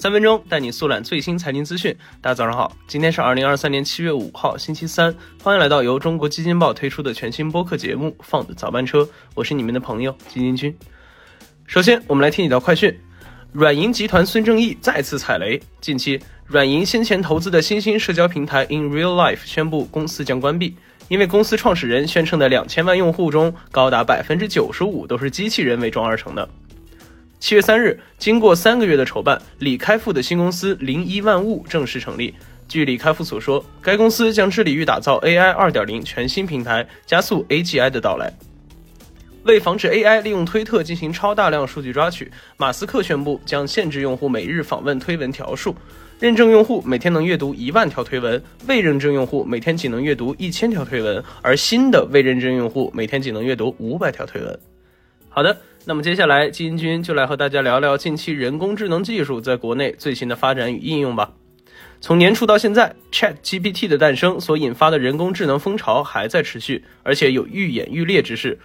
三分钟带你速览最新财经资讯。大家早上好，今天是二零二三年七月五号，星期三。欢迎来到由中国基金报推出的全新播客节目《放的早班车》，我是你们的朋友基金君。首先，我们来听一条快讯：软银集团孙正义再次踩雷。近期，软银先前投资的新兴社交平台 In Real Life 宣布公司将关闭，因为公司创始人宣称的两千万用户中，高达百分之九十五都是机器人伪装而成的。七月三日，经过三个月的筹办，李开复的新公司零一万物正式成立。据李开复所说，该公司将致力于打造 AI 二点零全新平台，加速 AGI 的到来。为防止 AI 利用推特进行超大量数据抓取，马斯克宣布将限制用户每日访问推文条数，认证用户每天能阅读一万条推文，未认证用户每天仅能阅读一千条推文，而新的未认证用户每天仅能阅读五百条推文。好的。那么接下来，基金君就来和大家聊聊近期人工智能技术在国内最新的发展与应用吧。从年初到现在，Chat GPT 的诞生所引发的人工智能风潮还在持续，而且有愈演愈烈之势。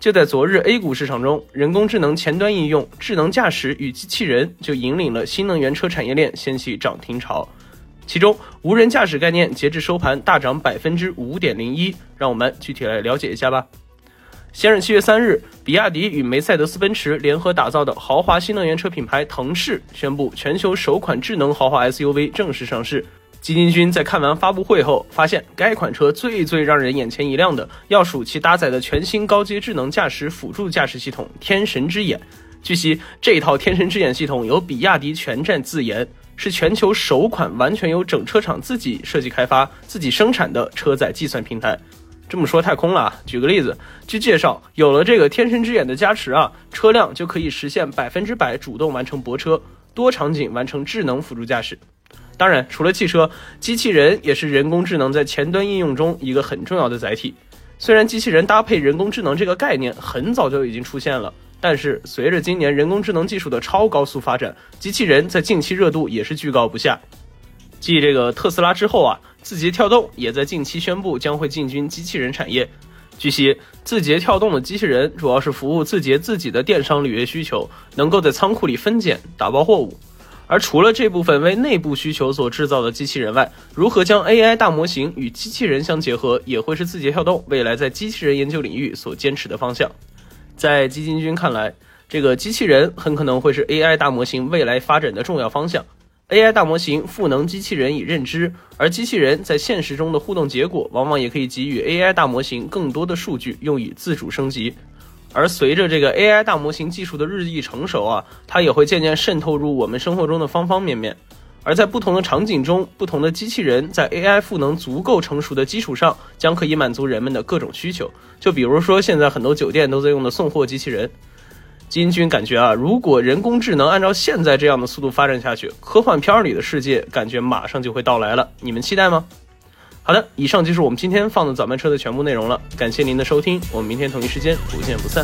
就在昨日 A 股市场中，人工智能前端应用、智能驾驶与机器人就引领了新能源车产业链掀起涨停潮。其中，无人驾驶概念截至收盘大涨百分之五点零一，让我们具体来了解一下吧。先是七月三日，比亚迪与梅赛德斯奔驰联合打造的豪华新能源车品牌腾势宣布，全球首款智能豪华 SUV 正式上市。基金君在看完发布会后，发现该款车最最让人眼前一亮的，要数其搭载的全新高阶智能驾驶辅助驾驶系统“天神之眼”。据悉，这套“天神之眼”系统由比亚迪全站自研，是全球首款完全由整车厂自己设计开发、自己生产的车载计算平台。这么说太空了啊！举个例子，据介绍，有了这个天神之眼的加持啊，车辆就可以实现百分之百主动完成泊车，多场景完成智能辅助驾驶。当然，除了汽车，机器人也是人工智能在前端应用中一个很重要的载体。虽然机器人搭配人工智能这个概念很早就已经出现了，但是随着今年人工智能技术的超高速发展，机器人在近期热度也是居高不下。继这个特斯拉之后啊。字节跳动也在近期宣布将会进军机器人产业。据悉，字节跳动的机器人主要是服务字节自己的电商履约需求，能够在仓库里分拣、打包货物。而除了这部分为内部需求所制造的机器人外，如何将 AI 大模型与机器人相结合，也会是字节跳动未来在机器人研究领域所坚持的方向。在基金君看来，这个机器人很可能会是 AI 大模型未来发展的重要方向。AI 大模型赋能机器人以认知，而机器人在现实中的互动结果，往往也可以给予 AI 大模型更多的数据，用以自主升级。而随着这个 AI 大模型技术的日益成熟啊，它也会渐渐渗透入我们生活中的方方面面。而在不同的场景中，不同的机器人在 AI 赋能足够成熟的基础上，将可以满足人们的各种需求。就比如说，现在很多酒店都在用的送货机器人。金军感觉啊，如果人工智能按照现在这样的速度发展下去，科幻片里的世界感觉马上就会到来了。你们期待吗？好的，以上就是我们今天放的早班车的全部内容了。感谢您的收听，我们明天同一时间不见不散。